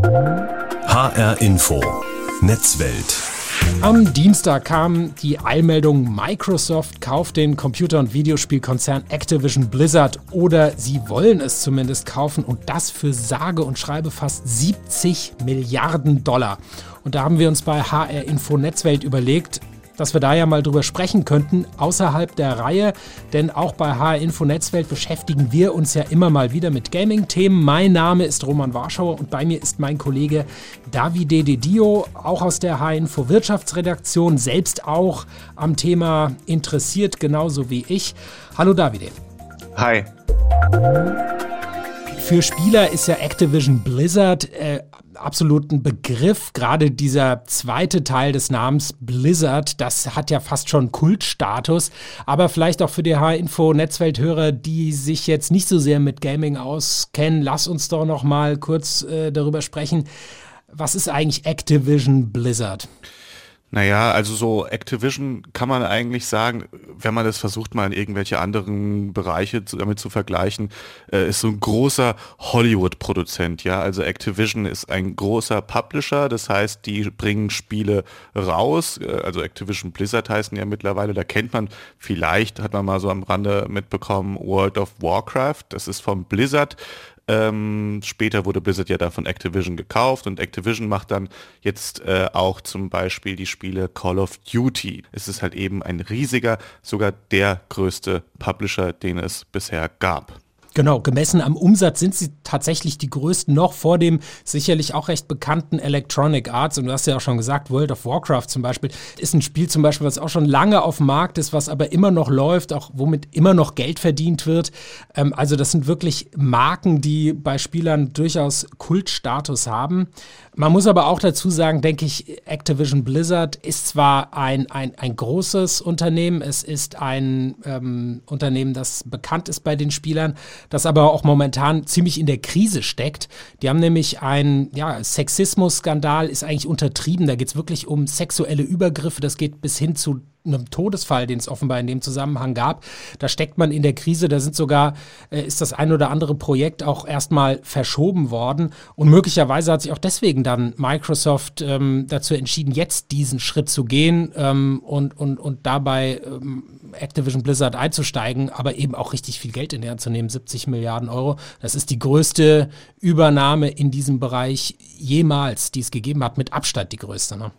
HR Info. Netzwelt. Am Dienstag kam die Eilmeldung, Microsoft kauft den Computer- und Videospielkonzern Activision Blizzard oder sie wollen es zumindest kaufen und das für sage und schreibe fast 70 Milliarden Dollar. Und da haben wir uns bei HR Info Netzwelt überlegt, dass wir da ja mal drüber sprechen könnten, außerhalb der Reihe. Denn auch bei HR Info Netzwelt beschäftigen wir uns ja immer mal wieder mit Gaming-Themen. Mein Name ist Roman Warschauer und bei mir ist mein Kollege Davide De Dio, auch aus der HR Info Wirtschaftsredaktion, selbst auch am Thema interessiert, genauso wie ich. Hallo Davide. Hi. Für Spieler ist ja Activision Blizzard äh, absolut ein Begriff. Gerade dieser zweite Teil des Namens Blizzard, das hat ja fast schon Kultstatus. Aber vielleicht auch für die H-Info-Netzwelthörer, die sich jetzt nicht so sehr mit Gaming auskennen, lass uns doch noch mal kurz äh, darüber sprechen. Was ist eigentlich Activision Blizzard? Naja, also so Activision kann man eigentlich sagen, wenn man das versucht mal in irgendwelche anderen Bereiche zu, damit zu vergleichen, äh, ist so ein großer Hollywood-Produzent, ja. Also Activision ist ein großer Publisher, das heißt, die bringen Spiele raus, äh, also Activision Blizzard heißen ja mittlerweile, da kennt man vielleicht, hat man mal so am Rande mitbekommen, World of Warcraft, das ist vom Blizzard ähm, später wurde Blizzard ja da von Activision gekauft und Activision macht dann jetzt äh, auch zum Beispiel die Spiele Call of Duty. Es ist halt eben ein riesiger, sogar der größte Publisher, den es bisher gab. Genau, gemessen am Umsatz sind sie tatsächlich die größten noch vor dem sicherlich auch recht bekannten Electronic Arts. Und du hast ja auch schon gesagt, World of Warcraft zum Beispiel ist ein Spiel zum Beispiel, was auch schon lange auf dem Markt ist, was aber immer noch läuft, auch womit immer noch Geld verdient wird. Ähm, also das sind wirklich Marken, die bei Spielern durchaus Kultstatus haben. Man muss aber auch dazu sagen, denke ich, Activision Blizzard ist zwar ein, ein, ein großes Unternehmen, es ist ein ähm, Unternehmen, das bekannt ist bei den Spielern, das aber auch momentan ziemlich in der Krise steckt. Die haben nämlich einen ja, Sexismus-Skandal, ist eigentlich untertrieben, da geht es wirklich um sexuelle Übergriffe, das geht bis hin zu einem Todesfall, den es offenbar in dem Zusammenhang gab. Da steckt man in der Krise, da sind sogar, äh, ist das ein oder andere Projekt auch erstmal verschoben worden. Und möglicherweise hat sich auch deswegen dann Microsoft ähm, dazu entschieden, jetzt diesen Schritt zu gehen ähm, und, und, und dabei ähm, Activision Blizzard einzusteigen, aber eben auch richtig viel Geld in der Hand zu nehmen, 70 Milliarden Euro. Das ist die größte Übernahme in diesem Bereich jemals, die es gegeben hat, mit Abstand die größte. Ne?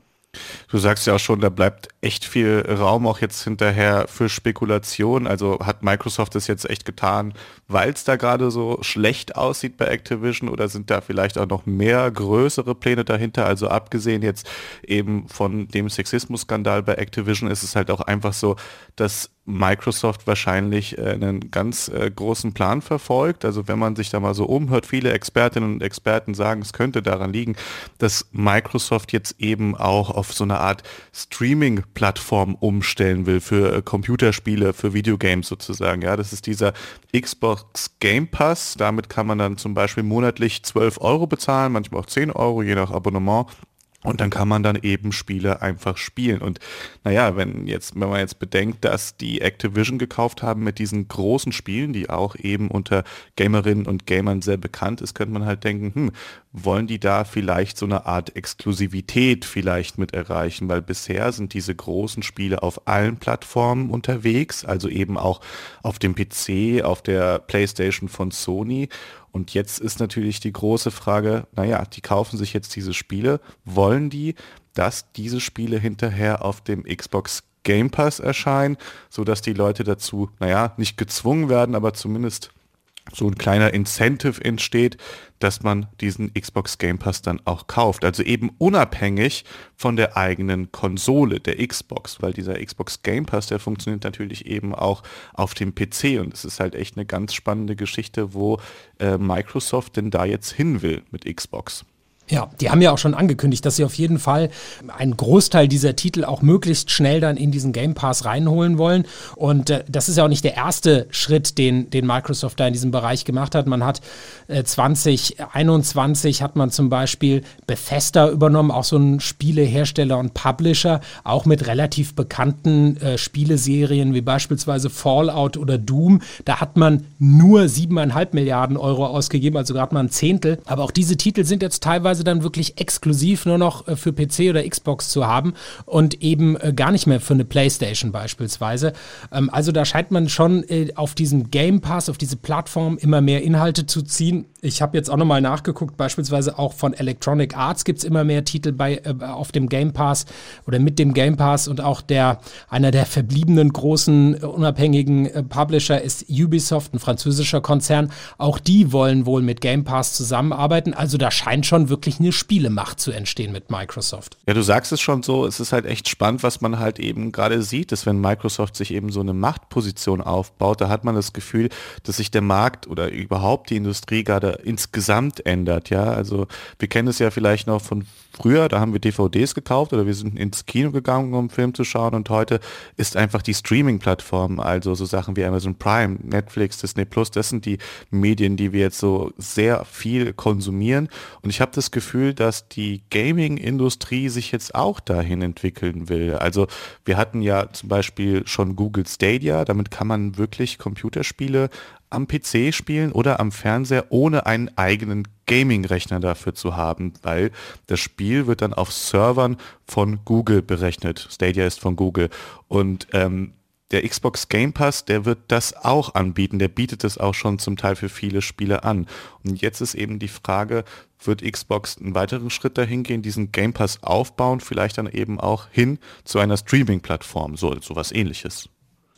Du sagst ja auch schon, da bleibt echt viel Raum auch jetzt hinterher für Spekulation. Also hat Microsoft das jetzt echt getan, weil es da gerade so schlecht aussieht bei Activision oder sind da vielleicht auch noch mehr größere Pläne dahinter? Also abgesehen jetzt eben von dem Sexismus-Skandal bei Activision ist es halt auch einfach so, dass Microsoft wahrscheinlich äh, einen ganz äh, großen Plan verfolgt. Also wenn man sich da mal so umhört, viele Expertinnen und Experten sagen, es könnte daran liegen, dass Microsoft jetzt eben auch auf so eine Art Streaming-Plattform umstellen will für äh, Computerspiele, für Videogames sozusagen. Ja, das ist dieser Xbox Game Pass. Damit kann man dann zum Beispiel monatlich 12 Euro bezahlen, manchmal auch 10 Euro, je nach Abonnement. Und dann kann man dann eben Spiele einfach spielen. Und naja, wenn jetzt, wenn man jetzt bedenkt, dass die Activision gekauft haben mit diesen großen Spielen, die auch eben unter Gamerinnen und Gamern sehr bekannt ist, könnte man halt denken, hm, wollen die da vielleicht so eine Art Exklusivität vielleicht mit erreichen? Weil bisher sind diese großen Spiele auf allen Plattformen unterwegs, also eben auch auf dem PC, auf der PlayStation von Sony. Und jetzt ist natürlich die große Frage, naja, die kaufen sich jetzt diese Spiele, wollen die, dass diese Spiele hinterher auf dem Xbox Game Pass erscheinen, sodass die Leute dazu, naja, nicht gezwungen werden, aber zumindest so ein kleiner Incentive entsteht, dass man diesen Xbox Game Pass dann auch kauft. Also eben unabhängig von der eigenen Konsole, der Xbox, weil dieser Xbox Game Pass, der funktioniert natürlich eben auch auf dem PC und es ist halt echt eine ganz spannende Geschichte, wo äh, Microsoft denn da jetzt hin will mit Xbox. Ja, die haben ja auch schon angekündigt, dass sie auf jeden Fall einen Großteil dieser Titel auch möglichst schnell dann in diesen Game Pass reinholen wollen. Und äh, das ist ja auch nicht der erste Schritt, den, den Microsoft da in diesem Bereich gemacht hat. Man hat äh, 2021 hat man zum Beispiel Bethesda übernommen, auch so ein Spielehersteller und Publisher, auch mit relativ bekannten äh, Spieleserien wie beispielsweise Fallout oder Doom. Da hat man nur siebeneinhalb Milliarden Euro ausgegeben, also gerade mal ein Zehntel. Aber auch diese Titel sind jetzt teilweise teilweise dann wirklich exklusiv nur noch äh, für PC oder Xbox zu haben und eben äh, gar nicht mehr für eine Playstation beispielsweise. Ähm, also da scheint man schon äh, auf diesen Game Pass, auf diese Plattform immer mehr Inhalte zu ziehen. Ich habe jetzt auch nochmal nachgeguckt, beispielsweise auch von Electronic Arts gibt es immer mehr Titel bei, auf dem Game Pass oder mit dem Game Pass und auch der, einer der verbliebenen großen unabhängigen Publisher ist Ubisoft, ein französischer Konzern. Auch die wollen wohl mit Game Pass zusammenarbeiten. Also da scheint schon wirklich eine Spielemacht zu entstehen mit Microsoft. Ja, du sagst es schon so, es ist halt echt spannend, was man halt eben gerade sieht, dass wenn Microsoft sich eben so eine Machtposition aufbaut, da hat man das Gefühl, dass sich der Markt oder überhaupt die Industrie gerade insgesamt ändert. Ja, also wir kennen es ja vielleicht noch von früher, da haben wir DVDs gekauft oder wir sind ins Kino gegangen, um einen Film zu schauen und heute ist einfach die Streaming-Plattform, also so Sachen wie Amazon Prime, Netflix, Disney Plus, das sind die Medien, die wir jetzt so sehr viel konsumieren und ich habe das Gefühl, dass die Gaming-Industrie sich jetzt auch dahin entwickeln will. Also wir hatten ja zum Beispiel schon Google Stadia, damit kann man wirklich Computerspiele am PC spielen oder am Fernseher, ohne einen eigenen Gaming-Rechner dafür zu haben, weil das Spiel wird dann auf Servern von Google berechnet. Stadia ist von Google. Und ähm, der Xbox Game Pass, der wird das auch anbieten. Der bietet es auch schon zum Teil für viele Spiele an. Und jetzt ist eben die Frage, wird Xbox einen weiteren Schritt dahin gehen, diesen Game Pass aufbauen, vielleicht dann eben auch hin zu einer Streaming-Plattform, so sowas ähnliches.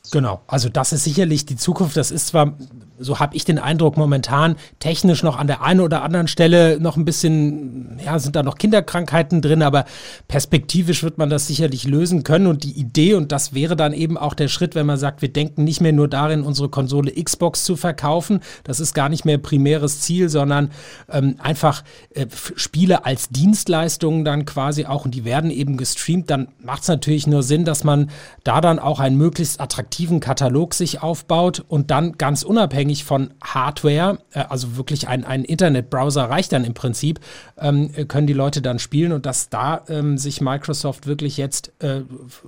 Genau, also das ist sicherlich die Zukunft. Das ist zwar, so habe ich den Eindruck, momentan technisch noch an der einen oder anderen Stelle noch ein bisschen, ja, sind da noch Kinderkrankheiten drin, aber perspektivisch wird man das sicherlich lösen können. Und die Idee, und das wäre dann eben auch der Schritt, wenn man sagt, wir denken nicht mehr nur darin, unsere Konsole Xbox zu verkaufen. Das ist gar nicht mehr primäres Ziel, sondern ähm, einfach äh, Spiele als Dienstleistungen dann quasi auch, und die werden eben gestreamt, dann macht es natürlich nur Sinn, dass man da dann auch ein möglichst attraktives attraktiven Katalog sich aufbaut und dann ganz unabhängig von Hardware, äh, also wirklich ein, ein Internetbrowser reicht dann im Prinzip, ähm, können die Leute dann spielen und dass da ähm, sich Microsoft wirklich jetzt äh,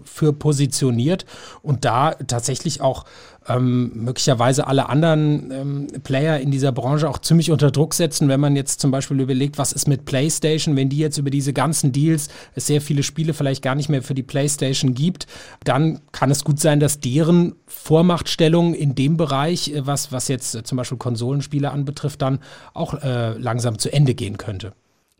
für positioniert und da tatsächlich auch ähm, möglicherweise alle anderen ähm, Player in dieser Branche auch ziemlich unter Druck setzen, wenn man jetzt zum Beispiel überlegt, was ist mit PlayStation, wenn die jetzt über diese ganzen Deals es sehr viele Spiele vielleicht gar nicht mehr für die PlayStation gibt, dann kann es gut sein, dass deren Vormachtstellung in dem Bereich, äh, was, was jetzt äh, zum Beispiel Konsolenspiele anbetrifft, dann auch äh, langsam zu Ende gehen könnte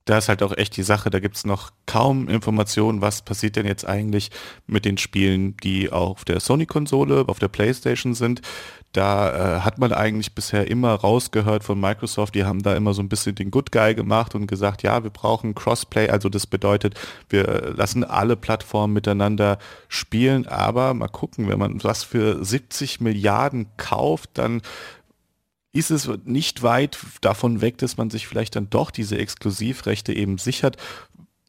da ist halt auch echt die Sache, da gibt es noch kaum Informationen, was passiert denn jetzt eigentlich mit den Spielen, die auf der Sony-Konsole, auf der PlayStation sind. Da äh, hat man eigentlich bisher immer rausgehört von Microsoft, die haben da immer so ein bisschen den Good Guy gemacht und gesagt, ja, wir brauchen Crossplay, also das bedeutet, wir lassen alle Plattformen miteinander spielen, aber mal gucken, wenn man was für 70 Milliarden kauft, dann ist es nicht weit davon weg, dass man sich vielleicht dann doch diese Exklusivrechte eben sichert.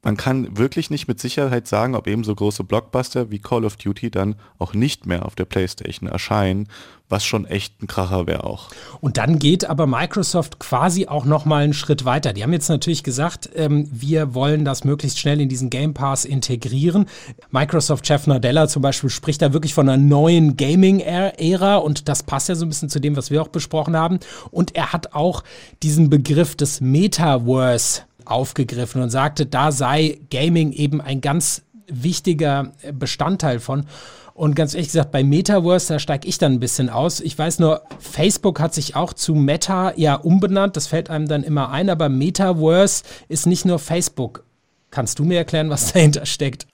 Man kann wirklich nicht mit Sicherheit sagen, ob eben so große Blockbuster wie Call of Duty dann auch nicht mehr auf der PlayStation erscheinen, was schon echt ein Kracher wäre auch. Und dann geht aber Microsoft quasi auch noch mal einen Schritt weiter. Die haben jetzt natürlich gesagt, ähm, wir wollen das möglichst schnell in diesen Game Pass integrieren. Microsoft-Chef Nadella zum Beispiel spricht da wirklich von einer neuen Gaming-Ära und das passt ja so ein bisschen zu dem, was wir auch besprochen haben. Und er hat auch diesen Begriff des Metaverse aufgegriffen und sagte, da sei Gaming eben ein ganz wichtiger Bestandteil von. Und ganz ehrlich gesagt, bei Metaverse, da steige ich dann ein bisschen aus. Ich weiß nur, Facebook hat sich auch zu Meta ja umbenannt. Das fällt einem dann immer ein. Aber Metaverse ist nicht nur Facebook. Kannst du mir erklären, was dahinter steckt?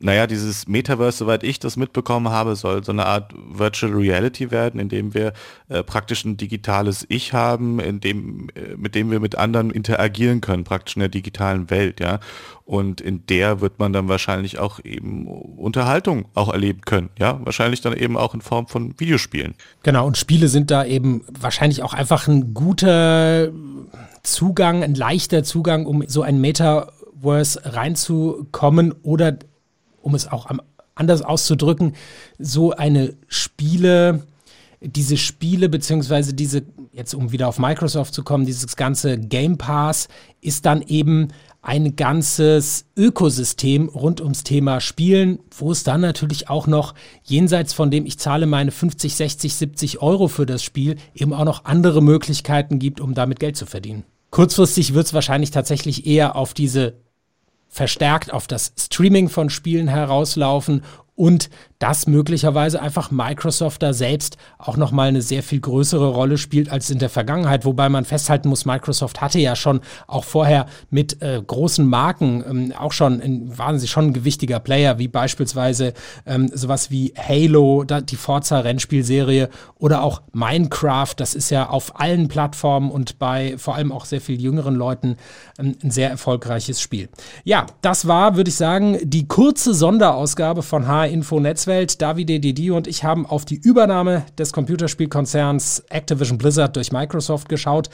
Naja, dieses Metaverse, soweit ich das mitbekommen habe, soll so eine Art Virtual Reality werden, in dem wir äh, praktisch ein digitales Ich haben, in dem, äh, mit dem wir mit anderen interagieren können, praktisch in der digitalen Welt, ja. Und in der wird man dann wahrscheinlich auch eben Unterhaltung auch erleben können, ja. Wahrscheinlich dann eben auch in Form von Videospielen. Genau, und Spiele sind da eben wahrscheinlich auch einfach ein guter Zugang, ein leichter Zugang, um so ein Metaverse reinzukommen oder um es auch anders auszudrücken, so eine Spiele, diese Spiele, beziehungsweise diese, jetzt um wieder auf Microsoft zu kommen, dieses ganze Game Pass ist dann eben ein ganzes Ökosystem rund ums Thema Spielen, wo es dann natürlich auch noch jenseits von dem ich zahle meine 50, 60, 70 Euro für das Spiel, eben auch noch andere Möglichkeiten gibt, um damit Geld zu verdienen. Kurzfristig wird es wahrscheinlich tatsächlich eher auf diese verstärkt auf das Streaming von Spielen herauslaufen und dass möglicherweise einfach Microsoft da selbst auch nochmal eine sehr viel größere Rolle spielt als in der Vergangenheit, wobei man festhalten muss, Microsoft hatte ja schon auch vorher mit äh, großen Marken ähm, auch schon, in, waren sie schon ein gewichtiger Player, wie beispielsweise ähm, sowas wie Halo, da, die Forza-Rennspielserie oder auch Minecraft, das ist ja auf allen Plattformen und bei vor allem auch sehr viel jüngeren Leuten ähm, ein sehr erfolgreiches Spiel. Ja, das war, würde ich sagen, die kurze Sonderausgabe von H-Info Netzwerk. Netzwelt. Davide Didi und ich haben auf die Übernahme des Computerspielkonzerns Activision Blizzard durch Microsoft geschaut.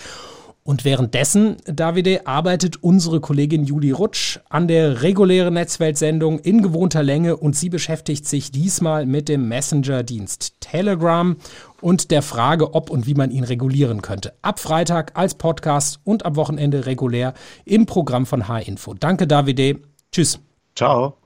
Und währenddessen, Davide, arbeitet unsere Kollegin Juli Rutsch an der regulären Netzweltsendung in gewohnter Länge und sie beschäftigt sich diesmal mit dem Messenger-Dienst Telegram und der Frage, ob und wie man ihn regulieren könnte. Ab Freitag als Podcast und am Wochenende regulär im Programm von H-Info. Danke, Davide. Tschüss. Ciao.